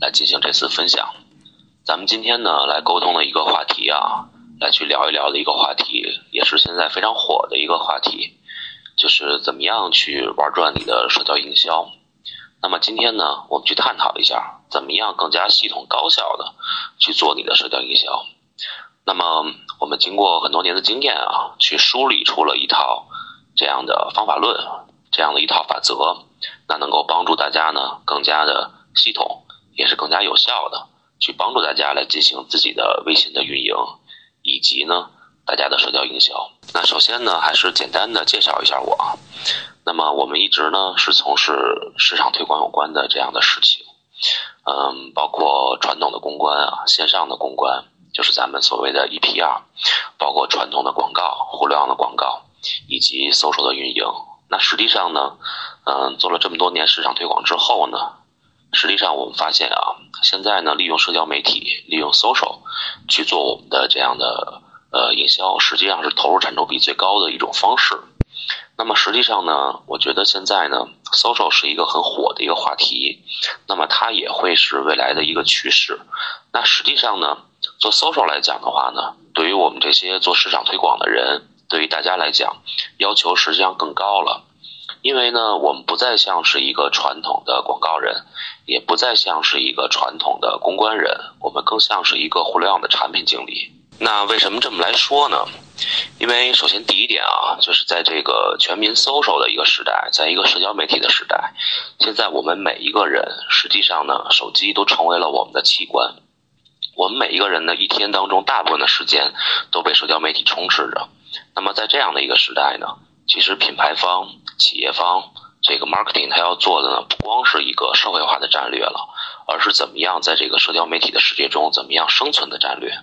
来进行这次分享。咱们今天呢，来沟通的一个话题啊，来去聊一聊的一个话题，也是现在非常火的一个话题，就是怎么样去玩转你的社交营销。那么今天呢，我们去探讨一下，怎么样更加系统高效的去做你的社交营销。那么我们经过很多年的经验啊，去梳理出了一套这样的方法论。这样的一套法则，那能够帮助大家呢更加的系统，也是更加有效的去帮助大家来进行自己的微信的运营，以及呢大家的社交营销。那首先呢，还是简单的介绍一下我。那么我们一直呢是从事市场推广有关的这样的事情，嗯，包括传统的公关啊，线上的公关，就是咱们所谓的 EPR，包括传统的广告、互联网的广告，以及搜索的运营。那实际上呢，嗯，做了这么多年市场推广之后呢，实际上我们发现啊，现在呢，利用社交媒体，利用 social 去做我们的这样的呃营销，实际上是投入产出比最高的一种方式。那么实际上呢，我觉得现在呢，social 是一个很火的一个话题，那么它也会是未来的一个趋势。那实际上呢，做 social 来讲的话呢，对于我们这些做市场推广的人。对于大家来讲，要求实际上更高了，因为呢，我们不再像是一个传统的广告人，也不再像是一个传统的公关人，我们更像是一个互联网的产品经理。那为什么这么来说呢？因为首先第一点啊，就是在这个全民搜索的一个时代，在一个社交媒体的时代，现在我们每一个人实际上呢，手机都成为了我们的器官。我们每一个人呢，一天当中大部分的时间都被社交媒体充斥着。那么在这样的一个时代呢，其实品牌方、企业方这个 marketing 它要做的呢，不光是一个社会化的战略了，而是怎么样在这个社交媒体的世界中怎么样生存的战略。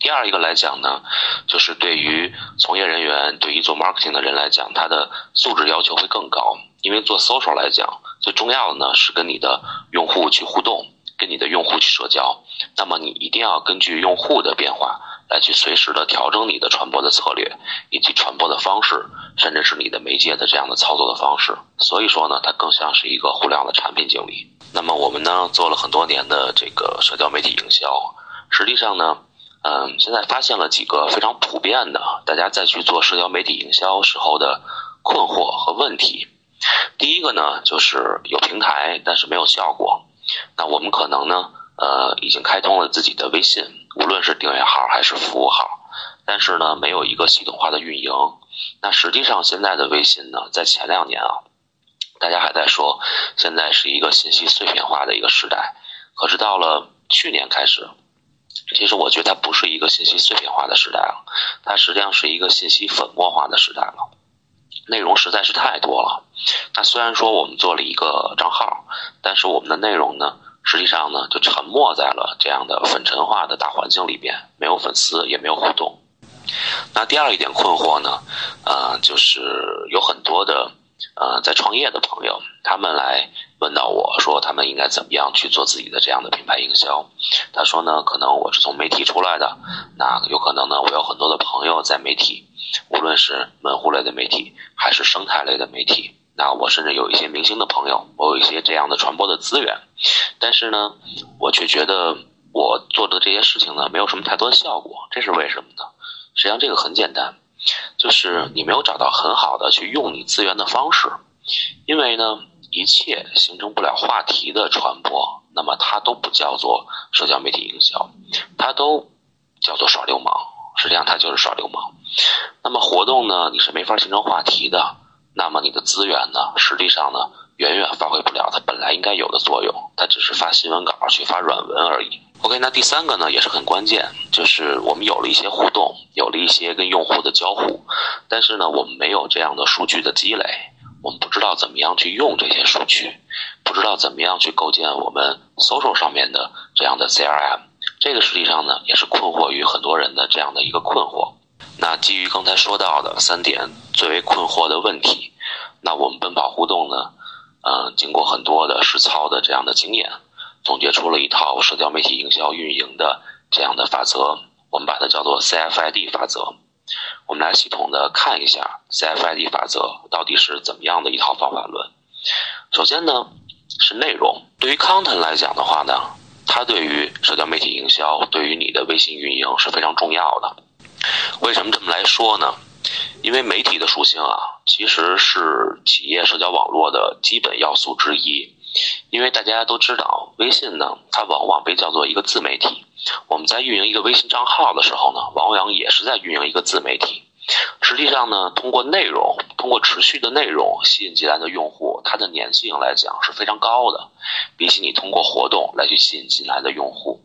第二一个来讲呢，就是对于从业人员、对于做 marketing 的人来讲，他的素质要求会更高，因为做 social 来讲，最重要的呢是跟你的用户去互动，跟你的用户去社交。那么你一定要根据用户的变化。来去随时的调整你的传播的策略，以及传播的方式，甚至是你的媒介的这样的操作的方式。所以说呢，它更像是一个互联网的产品经理。那么我们呢做了很多年的这个社交媒体营销，实际上呢，嗯，现在发现了几个非常普遍的，大家再去做社交媒体营销时候的困惑和问题。第一个呢，就是有平台，但是没有效果。那我们可能呢，呃，已经开通了自己的微信。无论是订阅号还是服务号，但是呢，没有一个系统化的运营。那实际上现在的微信呢，在前两年啊，大家还在说现在是一个信息碎片化的一个时代。可是到了去年开始，其实我觉得它不是一个信息碎片化的时代了，它实际上是一个信息粉末化的时代了。内容实在是太多了。那虽然说我们做了一个账号，但是我们的内容呢？实际上呢，就沉没在了这样的粉尘化的大环境里边，没有粉丝，也没有互动。那第二一点困惑呢，呃，就是有很多的呃在创业的朋友，他们来问到我说，他们应该怎么样去做自己的这样的品牌营销？他说呢，可能我是从媒体出来的，那有可能呢，我有很多的朋友在媒体，无论是门户类的媒体，还是生态类的媒体。那我甚至有一些明星的朋友，我有一些这样的传播的资源，但是呢，我却觉得我做的这些事情呢，没有什么太多的效果。这是为什么呢？实际上这个很简单，就是你没有找到很好的去用你资源的方式。因为呢，一切形成不了话题的传播，那么它都不叫做社交媒体营销，它都叫做耍流氓。实际上它就是耍流氓。那么活动呢，你是没法形成话题的。那么你的资源呢？实际上呢，远远发挥不了它本来应该有的作用。它只是发新闻稿去发软文而已。OK，那第三个呢，也是很关键，就是我们有了一些互动，有了一些跟用户的交互，但是呢，我们没有这样的数据的积累，我们不知道怎么样去用这些数据，不知道。怎么样去构建我们 social 上面的这样的 CRM，这个实际上呢也是困惑于很多人的这样的一个困惑。那基于刚才说到的三点最为困惑的问题，那我们奔跑互动呢，嗯，经过很多的实操的这样的经验，总结出了一套社交媒体营销运营的这样的法则，我们把它叫做 CFID 法则。我们来系统的看一下 CFID 法则到底是怎么样的一套方法论。首先呢，是内容。对于 content 来讲的话呢，它对于社交媒体营销，对于你的微信运营是非常重要的。为什么这么来说呢？因为媒体的属性啊，其实是企业社交网络的基本要素之一。因为大家都知道，微信呢，它往往被叫做一个自媒体。我们在运营一个微信账号的时候呢，往往也是在运营一个自媒体。实际上呢，通过内容，通过持续的内容吸引进来的用户，它的粘性来讲是非常高的，比起你通过活动来去吸引进来的用户，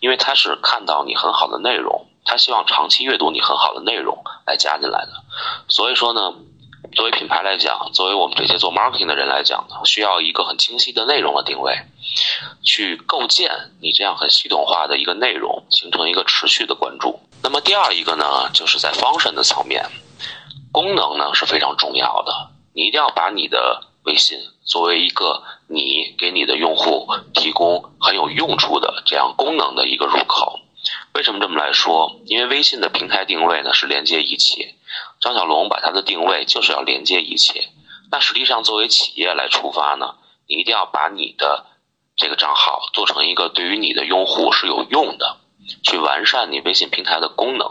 因为他是看到你很好的内容，他希望长期阅读你很好的内容来加进来的。所以说呢。作为品牌来讲，作为我们这些做 marketing 的人来讲呢，需要一个很清晰的内容的定位，去构建你这样很系统化的一个内容，形成一个持续的关注。那么第二一个呢，就是在 function 的层面，功能呢是非常重要的。你一定要把你的微信作为一个你给你的用户提供很有用处的这样功能的一个入口。为什么这么来说？因为微信的平台定位呢是连接一切。张小龙把他的定位就是要连接一切。那实际上，作为企业来出发呢，你一定要把你的这个账号做成一个对于你的用户是有用的，去完善你微信平台的功能，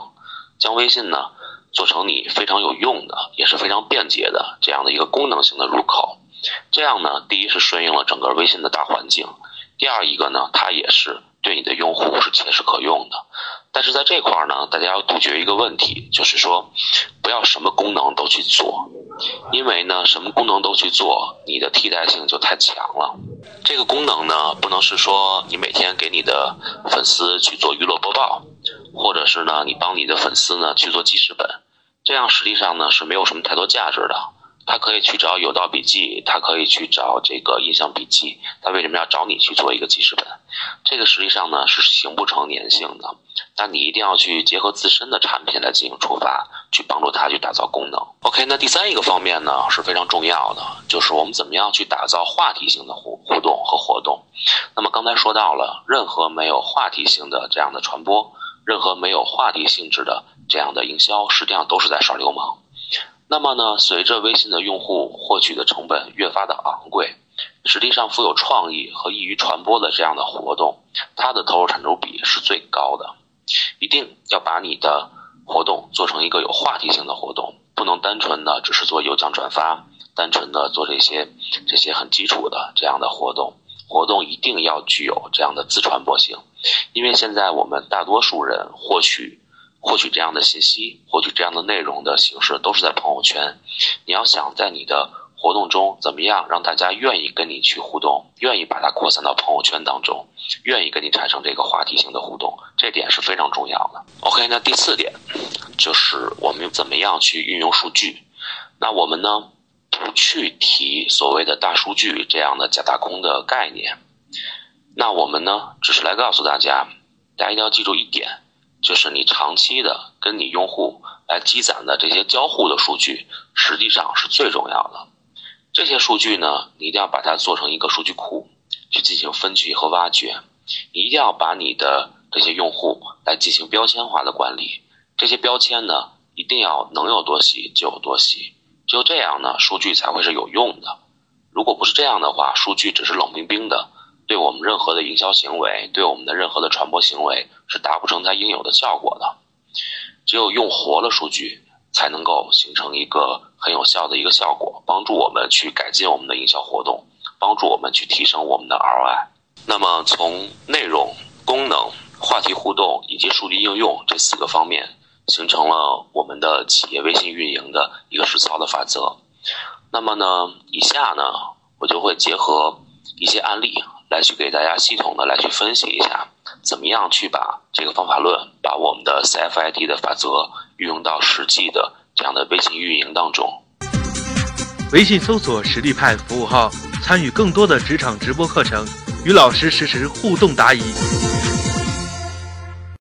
将微信呢做成你非常有用的，也是非常便捷的这样的一个功能性的入口。这样呢，第一是顺应了整个微信的大环境，第二一个呢，它也是对你的用户是切实可用的。但是在这块儿呢，大家要杜绝一个问题，就是说，不要什么功能都去做，因为呢，什么功能都去做，你的替代性就太强了。这个功能呢，不能是说你每天给你的粉丝去做娱乐播报，或者是呢，你帮你的粉丝呢去做记事本，这样实际上呢是没有什么太多价值的。他可以去找有道笔记，他可以去找这个印象笔记，他为什么要找你去做一个记事本？这个实际上呢是形不成粘性的。那你一定要去结合自身的产品来进行出发，去帮助他去打造功能。OK，那第三一个方面呢是非常重要的，就是我们怎么样去打造话题性的互互动和活动。那么刚才说到了，任何没有话题性的这样的传播，任何没有话题性质的这样的营销，实际上都是在耍流氓。那么呢，随着微信的用户获取的成本越发的昂贵，实际上富有创意和易于传播的这样的活动，它的投入产出比是最高的。一定要把你的活动做成一个有话题性的活动，不能单纯的只是做有奖转发，单纯的做这些这些很基础的这样的活动。活动一定要具有这样的自传播性，因为现在我们大多数人获取获取这样的信息、获取这样的内容的形式都是在朋友圈。你要想在你的活动中怎么样让大家愿意跟你去互动，愿意把它扩散到朋友圈当中，愿意跟你产生这个话题性的互动，这点是非常重要的。OK，那第四点就是我们怎么样去运用数据。那我们呢不去提所谓的大数据这样的假大空的概念。那我们呢只是来告诉大家，大家一定要记住一点，就是你长期的跟你用户来积攒的这些交互的数据，实际上是最重要的。这些数据呢，你一定要把它做成一个数据库，去进行分析和挖掘。一定要把你的这些用户来进行标签化的管理。这些标签呢，一定要能有多细就有多细。只有这样呢，数据才会是有用的。如果不是这样的话，数据只是冷冰冰的，对我们任何的营销行为，对我们的任何的传播行为，是达不成它应有的效果的。只有用活了数据。才能够形成一个很有效的一个效果，帮助我们去改进我们的营销活动，帮助我们去提升我们的 ROI。那么从内容、功能、话题互动以及数据应用这四个方面，形成了我们的企业微信运营的一个实操的法则。那么呢，以下呢，我就会结合一些案例来去给大家系统的来去分析一下，怎么样去把这个方法论，把我们的 CFID 的法则。运用到实际的这样的微信运营当中。微信搜索实力派服务号，参与更多的职场直播课程，与老师实时互动答疑。